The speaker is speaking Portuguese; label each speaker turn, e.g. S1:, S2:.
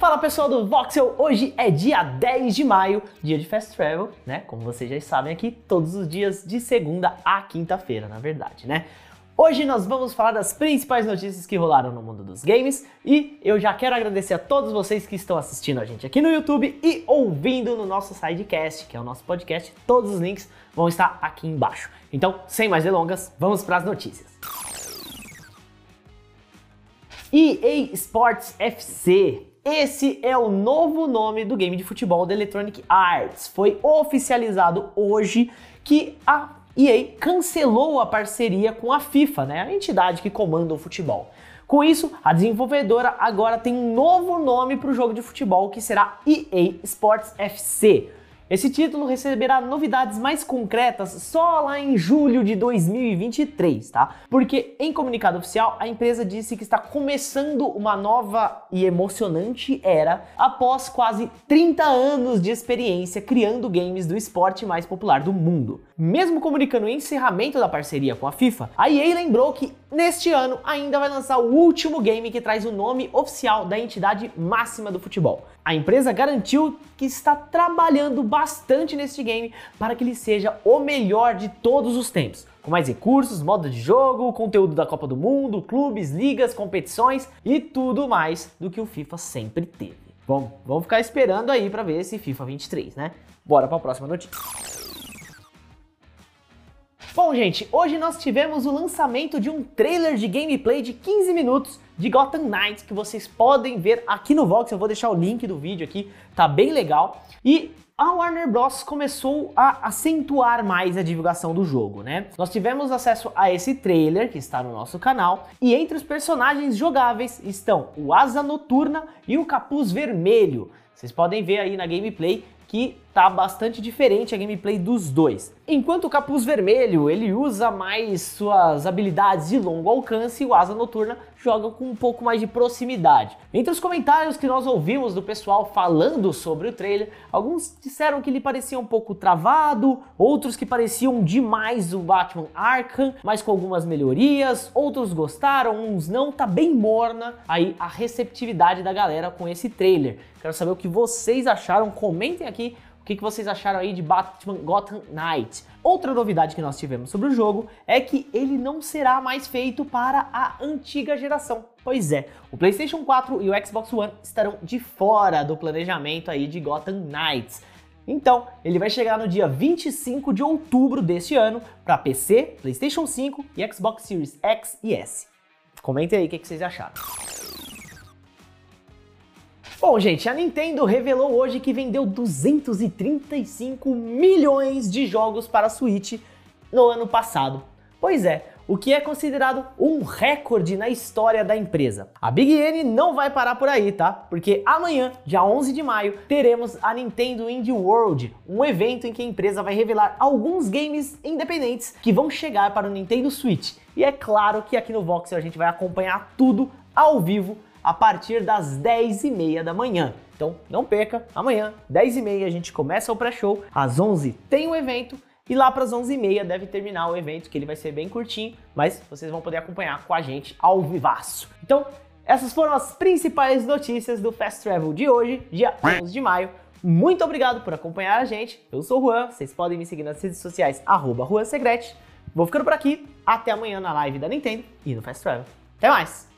S1: Fala pessoal do Voxel, hoje é dia 10 de maio, dia de Fast Travel, né? Como vocês já sabem aqui, todos os dias de segunda a quinta-feira, na verdade, né? Hoje nós vamos falar das principais notícias que rolaram no mundo dos games e eu já quero agradecer a todos vocês que estão assistindo a gente aqui no YouTube e ouvindo no nosso sidecast, que é o nosso podcast. Todos os links vão estar aqui embaixo. Então, sem mais delongas, vamos para as notícias. EA Sports FC esse é o novo nome do game de futebol da Electronic Arts. Foi oficializado hoje que a EA cancelou a parceria com a FIFA, né, a entidade que comanda o futebol. Com isso, a desenvolvedora agora tem um novo nome para o jogo de futebol que será EA Sports FC. Esse título receberá novidades mais concretas só lá em julho de 2023, tá? Porque em comunicado oficial a empresa disse que está começando uma nova e emocionante era após quase 30 anos de experiência criando games do esporte mais popular do mundo. Mesmo comunicando o encerramento da parceria com a FIFA, a EA lembrou que neste ano ainda vai lançar o último game que traz o nome oficial da entidade máxima do futebol. A empresa garantiu que está trabalhando bastante neste game para que ele seja o melhor de todos os tempos com mais recursos, modo de jogo, conteúdo da Copa do Mundo, clubes, ligas, competições e tudo mais do que o FIFA sempre teve. Bom, vamos ficar esperando aí para ver esse FIFA 23, né? Bora para a próxima notícia. Bom, gente, hoje nós tivemos o lançamento de um trailer de gameplay de 15 minutos de Gotham Knights que vocês podem ver aqui no Vox. Eu vou deixar o link do vídeo aqui, tá bem legal. E a Warner Bros. começou a acentuar mais a divulgação do jogo, né? Nós tivemos acesso a esse trailer que está no nosso canal e entre os personagens jogáveis estão o Asa Noturna e o Capuz Vermelho. Vocês podem ver aí na gameplay que tá bastante diferente a gameplay dos dois. Enquanto o Capuz Vermelho, ele usa mais suas habilidades de longo alcance o Asa Noturna joga com um pouco mais de proximidade. Entre os comentários que nós ouvimos do pessoal falando sobre o trailer, alguns disseram que ele parecia um pouco travado, outros que pareciam demais o Batman Arkham, mas com algumas melhorias, outros gostaram, uns não, tá bem morna aí a receptividade da galera com esse trailer. Quero saber o que vocês acharam, comentem aqui o que, vocês acharam aí de Batman Gotham Knight? Outra novidade que nós tivemos sobre o jogo é que ele não será mais feito para a antiga geração. Pois é, o PlayStation 4 e o Xbox One estarão de fora do planejamento aí de Gotham Knights. Então, ele vai chegar no dia 25 de outubro deste ano para PC, PlayStation 5 e Xbox Series X e S. Comentem aí o que vocês acharam. Bom, gente, a Nintendo revelou hoje que vendeu 235 milhões de jogos para a Switch no ano passado. Pois é, o que é considerado um recorde na história da empresa. A Big N não vai parar por aí, tá? Porque amanhã, dia 11 de maio, teremos a Nintendo Indie World, um evento em que a empresa vai revelar alguns games independentes que vão chegar para o Nintendo Switch. E é claro que aqui no Voxel a gente vai acompanhar tudo ao vivo a partir das 10h30 da manhã. Então não perca, amanhã, 10h30, a gente começa o pré-show, às 11 tem o evento e lá para as 11h30 deve terminar o evento, que ele vai ser bem curtinho, mas vocês vão poder acompanhar com a gente ao vivaço. Então, essas foram as principais notícias do Fast Travel de hoje, dia 11 de maio. Muito obrigado por acompanhar a gente. Eu sou o Juan, vocês podem me seguir nas redes sociais, arroba Vou ficando por aqui, até amanhã na live da Nintendo e no Fast Travel. Até mais!